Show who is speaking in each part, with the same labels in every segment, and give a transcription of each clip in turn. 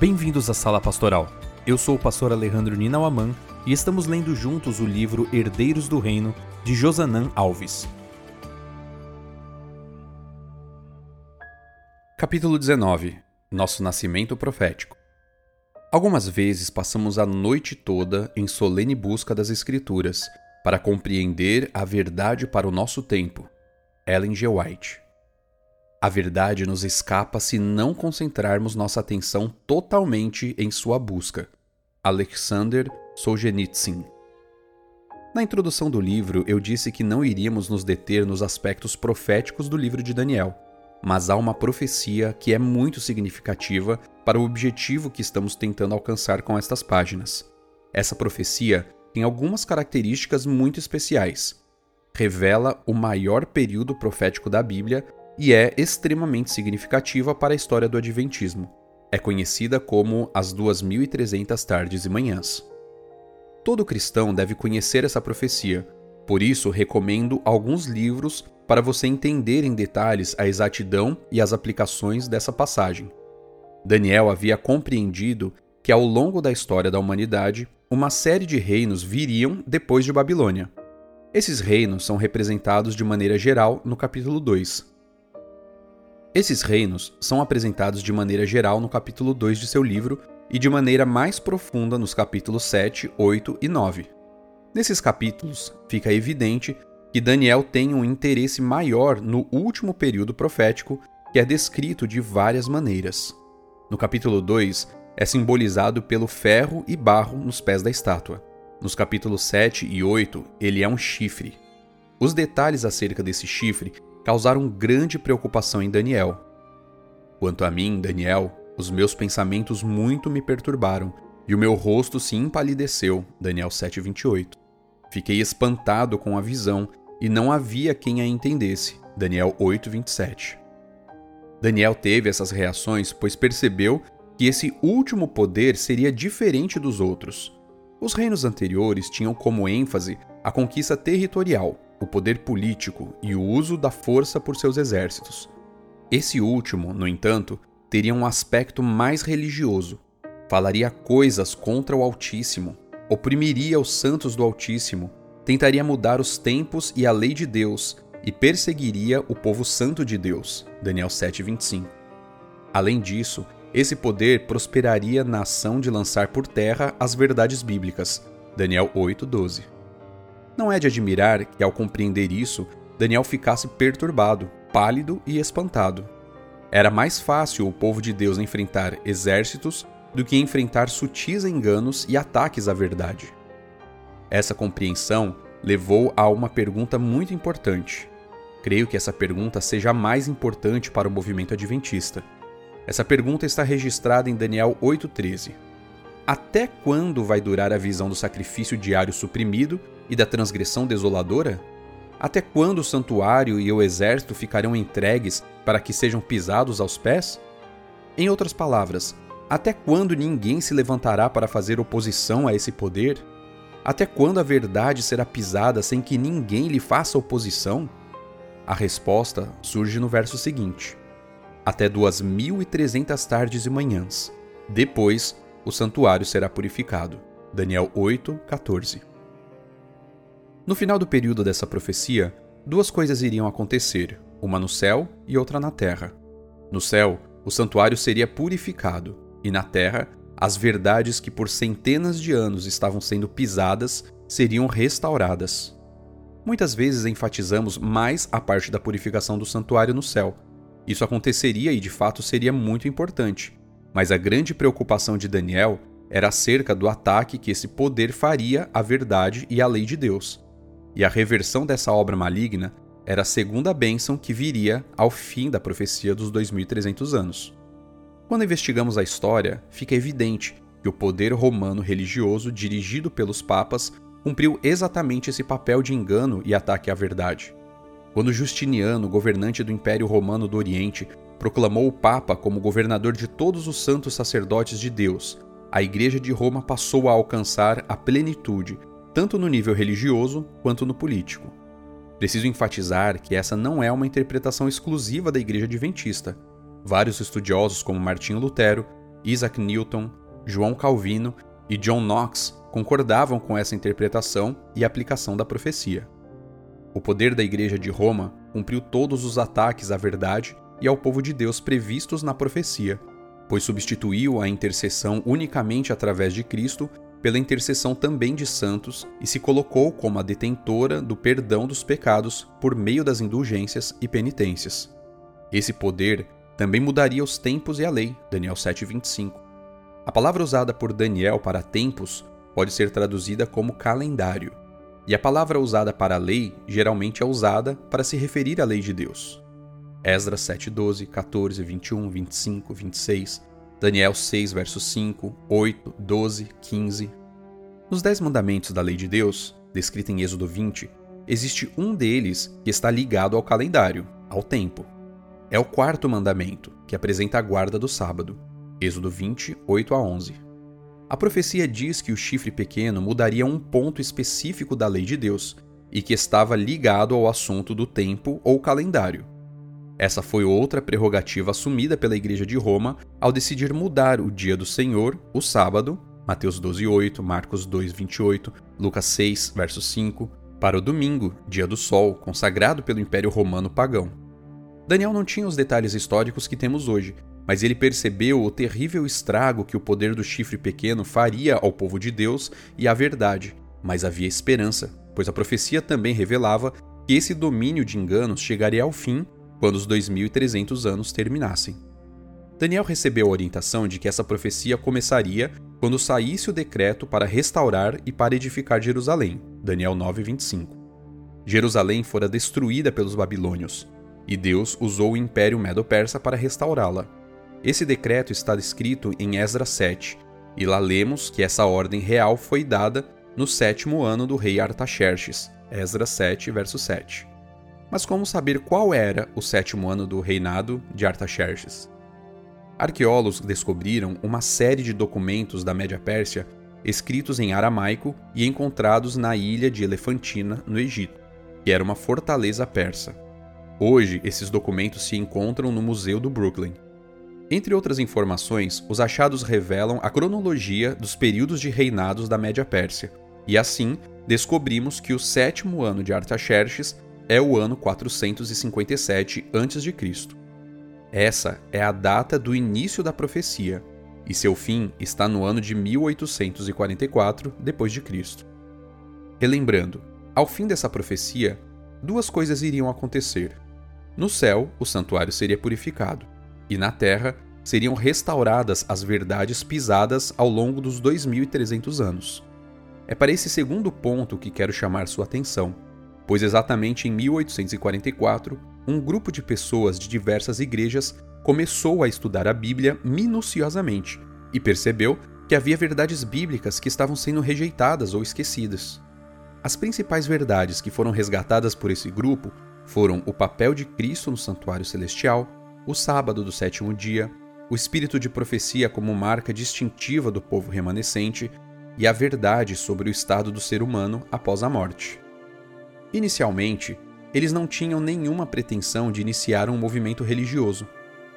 Speaker 1: Bem-vindos à Sala Pastoral. Eu sou o pastor Alejandro Ninauaman e estamos lendo juntos o livro Herdeiros do Reino de Josanã Alves. Capítulo 19 Nosso Nascimento Profético Algumas vezes passamos a noite toda em solene busca das Escrituras para compreender a verdade para o nosso tempo. Ellen G. White a verdade nos escapa se não concentrarmos nossa atenção totalmente em sua busca. Alexander Solzhenitsyn Na introdução do livro, eu disse que não iríamos nos deter nos aspectos proféticos do livro de Daniel, mas há uma profecia que é muito significativa para o objetivo que estamos tentando alcançar com estas páginas. Essa profecia tem algumas características muito especiais. Revela o maior período profético da Bíblia e é extremamente significativa para a história do Adventismo. É conhecida como as 2300 tardes e manhãs. Todo cristão deve conhecer essa profecia, por isso recomendo alguns livros para você entender em detalhes a exatidão e as aplicações dessa passagem. Daniel havia compreendido que ao longo da história da humanidade, uma série de reinos viriam depois de Babilônia. Esses reinos são representados de maneira geral no capítulo 2. Esses reinos são apresentados de maneira geral no capítulo 2 de seu livro e de maneira mais profunda nos capítulos 7, 8 e 9. Nesses capítulos, fica evidente que Daniel tem um interesse maior no último período profético, que é descrito de várias maneiras. No capítulo 2, é simbolizado pelo ferro e barro nos pés da estátua. Nos capítulos 7 e 8, ele é um chifre. Os detalhes acerca desse chifre causaram grande preocupação em Daniel. Quanto a mim, Daniel, os meus pensamentos muito me perturbaram e o meu rosto se empalideceu. Daniel 7:28. Fiquei espantado com a visão e não havia quem a entendesse. Daniel 8:27. Daniel teve essas reações pois percebeu que esse último poder seria diferente dos outros. Os reinos anteriores tinham como ênfase a conquista territorial, o poder político e o uso da força por seus exércitos. Esse último, no entanto, teria um aspecto mais religioso. Falaria coisas contra o Altíssimo, oprimiria os santos do Altíssimo, tentaria mudar os tempos e a lei de Deus e perseguiria o povo santo de Deus. Daniel 7:25. Além disso, esse poder prosperaria na ação de lançar por terra as verdades bíblicas. Daniel 8:12. Não é de admirar que, ao compreender isso, Daniel ficasse perturbado, pálido e espantado. Era mais fácil o povo de Deus enfrentar exércitos do que enfrentar sutis enganos e ataques à verdade. Essa compreensão levou a uma pergunta muito importante. Creio que essa pergunta seja a mais importante para o movimento adventista. Essa pergunta está registrada em Daniel 8,13. Até quando vai durar a visão do sacrifício diário suprimido e da transgressão desoladora? Até quando o santuário e o exército ficarão entregues para que sejam pisados aos pés? Em outras palavras, até quando ninguém se levantará para fazer oposição a esse poder? Até quando a verdade será pisada sem que ninguém lhe faça oposição? A resposta surge no verso seguinte: Até duas mil e trezentas tardes e manhãs. Depois, o santuário será purificado. Daniel 8, 14. No final do período dessa profecia, duas coisas iriam acontecer, uma no céu e outra na terra. No céu, o santuário seria purificado, e na terra, as verdades que por centenas de anos estavam sendo pisadas seriam restauradas. Muitas vezes enfatizamos mais a parte da purificação do santuário no céu. Isso aconteceria e de fato seria muito importante, mas a grande preocupação de Daniel era acerca do ataque que esse poder faria à verdade e à lei de Deus e a reversão dessa obra maligna era a segunda bênção que viria ao fim da profecia dos 2300 anos. Quando investigamos a história, fica evidente que o poder romano religioso dirigido pelos papas cumpriu exatamente esse papel de engano e ataque à verdade. Quando Justiniano, governante do Império Romano do Oriente, proclamou o Papa como governador de todos os santos sacerdotes de Deus, a Igreja de Roma passou a alcançar a plenitude tanto no nível religioso quanto no político. Preciso enfatizar que essa não é uma interpretação exclusiva da Igreja Adventista. Vários estudiosos, como Martinho Lutero, Isaac Newton, João Calvino e John Knox concordavam com essa interpretação e aplicação da profecia. O poder da Igreja de Roma cumpriu todos os ataques à verdade e ao povo de Deus previstos na profecia, pois substituiu a intercessão unicamente através de Cristo pela intercessão também de santos e se colocou como a detentora do perdão dos pecados por meio das indulgências e penitências. Esse poder também mudaria os tempos e a lei, Daniel 7:25. A palavra usada por Daniel para tempos pode ser traduzida como calendário, e a palavra usada para lei geralmente é usada para se referir à lei de Deus. Esdras 7:12, 14, 21, 25, 26, Daniel 6, versos 5, 8, 12, 15. Nos Dez Mandamentos da Lei de Deus, descrita em Êxodo 20, existe um deles que está ligado ao calendário, ao tempo. É o quarto mandamento, que apresenta a guarda do sábado. Êxodo 20, 8 a 11. A profecia diz que o chifre pequeno mudaria um ponto específico da lei de Deus e que estava ligado ao assunto do tempo ou calendário. Essa foi outra prerrogativa assumida pela Igreja de Roma ao decidir mudar o dia do Senhor, o sábado, Mateus 12:8, Marcos 2:28, Lucas 6, verso 5, para o domingo, dia do sol, consagrado pelo Império Romano pagão. Daniel não tinha os detalhes históricos que temos hoje, mas ele percebeu o terrível estrago que o poder do chifre pequeno faria ao povo de Deus e à verdade, mas havia esperança, pois a profecia também revelava que esse domínio de enganos chegaria ao fim quando os 2300 anos terminassem. Daniel recebeu a orientação de que essa profecia começaria quando saísse o decreto para restaurar e para edificar Jerusalém. Daniel 9:25. Jerusalém fora destruída pelos babilônios, e Deus usou o Império Medo-Persa para restaurá-la. Esse decreto está escrito em Esdras 7, e lá lemos que essa ordem real foi dada no sétimo ano do rei Artaxerxes. Esdras 7, verso 7. Mas como saber qual era o sétimo ano do reinado de Artaxerxes? Arqueólogos descobriram uma série de documentos da Média Pérsia escritos em aramaico e encontrados na ilha de Elefantina, no Egito, que era uma fortaleza persa. Hoje, esses documentos se encontram no Museu do Brooklyn. Entre outras informações, os achados revelam a cronologia dos períodos de reinados da Média Pérsia, e assim descobrimos que o sétimo ano de Artaxerxes é o ano 457 a.C. Essa é a data do início da profecia, e seu fim está no ano de 1844 d.C. Relembrando, ao fim dessa profecia, duas coisas iriam acontecer. No céu, o santuário seria purificado, e na terra seriam restauradas as verdades pisadas ao longo dos 2300 anos. É para esse segundo ponto que quero chamar sua atenção pois exatamente em 1844, um grupo de pessoas de diversas igrejas começou a estudar a Bíblia minuciosamente e percebeu que havia verdades bíblicas que estavam sendo rejeitadas ou esquecidas. As principais verdades que foram resgatadas por esse grupo foram o papel de Cristo no santuário celestial, o sábado do sétimo dia, o espírito de profecia como marca distintiva do povo remanescente e a verdade sobre o estado do ser humano após a morte. Inicialmente, eles não tinham nenhuma pretensão de iniciar um movimento religioso.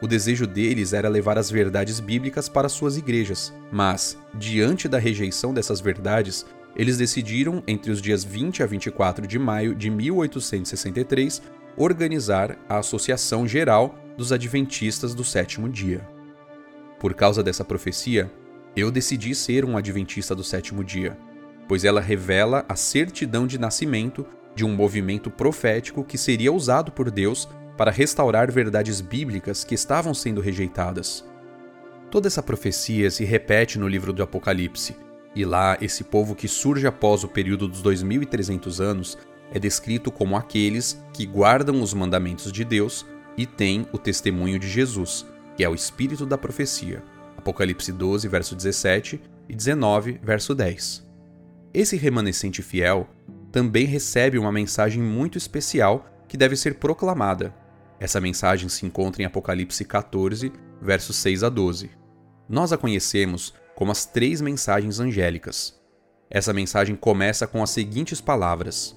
Speaker 1: O desejo deles era levar as verdades bíblicas para suas igrejas, mas, diante da rejeição dessas verdades, eles decidiram, entre os dias 20 a 24 de maio de 1863, organizar a Associação Geral dos Adventistas do Sétimo Dia. Por causa dessa profecia, eu decidi ser um Adventista do Sétimo Dia, pois ela revela a certidão de nascimento de um movimento profético que seria usado por Deus para restaurar verdades bíblicas que estavam sendo rejeitadas. Toda essa profecia se repete no livro do Apocalipse, e lá esse povo que surge após o período dos 2300 anos é descrito como aqueles que guardam os mandamentos de Deus e têm o testemunho de Jesus, que é o espírito da profecia. Apocalipse 12, verso 17 e 19, verso 10. Esse remanescente fiel também recebe uma mensagem muito especial que deve ser proclamada. Essa mensagem se encontra em Apocalipse 14, versos 6 a 12. Nós a conhecemos como as três mensagens angélicas. Essa mensagem começa com as seguintes palavras: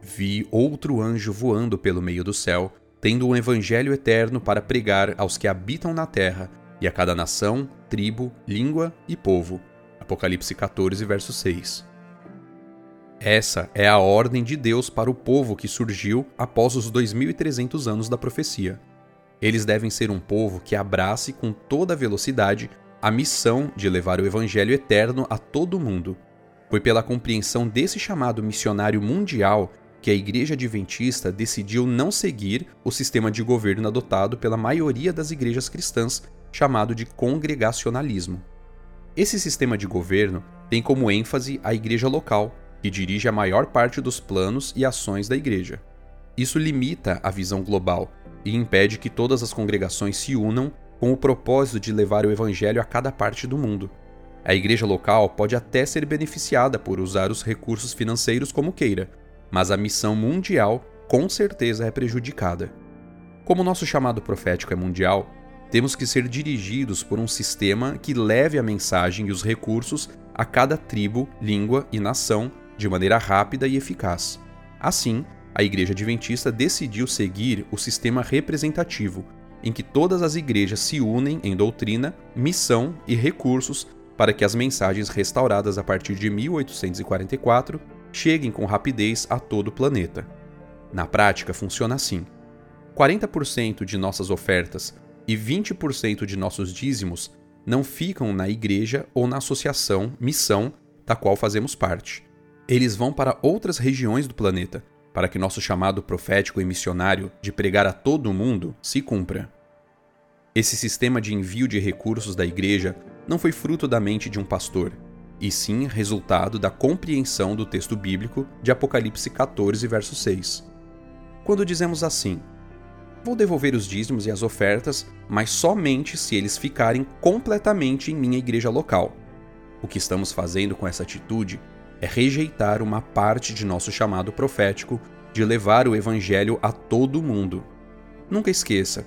Speaker 1: Vi outro anjo voando pelo meio do céu, tendo um evangelho eterno para pregar aos que habitam na terra e a cada nação, tribo, língua e povo. Apocalipse 14, verso 6. Essa é a ordem de Deus para o povo que surgiu após os 2300 anos da profecia. Eles devem ser um povo que abrace com toda velocidade a missão de levar o evangelho eterno a todo mundo. Foi pela compreensão desse chamado missionário mundial que a Igreja Adventista decidiu não seguir o sistema de governo adotado pela maioria das igrejas cristãs, chamado de congregacionalismo. Esse sistema de governo tem como ênfase a igreja local, que dirige a maior parte dos planos e ações da igreja. Isso limita a visão global e impede que todas as congregações se unam com o propósito de levar o evangelho a cada parte do mundo. A igreja local pode até ser beneficiada por usar os recursos financeiros como queira, mas a missão mundial com certeza é prejudicada. Como nosso chamado profético é mundial, temos que ser dirigidos por um sistema que leve a mensagem e os recursos a cada tribo, língua e nação de maneira rápida e eficaz. Assim, a Igreja Adventista decidiu seguir o sistema representativo, em que todas as igrejas se unem em doutrina, missão e recursos para que as mensagens restauradas a partir de 1844 cheguem com rapidez a todo o planeta. Na prática, funciona assim: 40% de nossas ofertas e 20% de nossos dízimos não ficam na igreja ou na associação missão da qual fazemos parte. Eles vão para outras regiões do planeta, para que nosso chamado profético e missionário de pregar a todo mundo se cumpra. Esse sistema de envio de recursos da igreja não foi fruto da mente de um pastor, e sim resultado da compreensão do texto bíblico de Apocalipse 14, verso 6. Quando dizemos assim: Vou devolver os dízimos e as ofertas, mas somente se eles ficarem completamente em minha igreja local. O que estamos fazendo com essa atitude é rejeitar uma parte de nosso chamado profético de levar o evangelho a todo mundo. Nunca esqueça: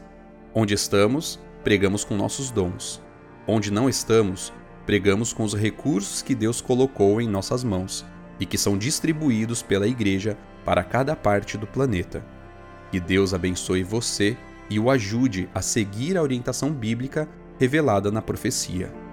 Speaker 1: onde estamos, pregamos com nossos dons. Onde não estamos, pregamos com os recursos que Deus colocou em nossas mãos e que são distribuídos pela Igreja para cada parte do planeta. Que Deus abençoe você e o ajude a seguir a orientação bíblica revelada na profecia.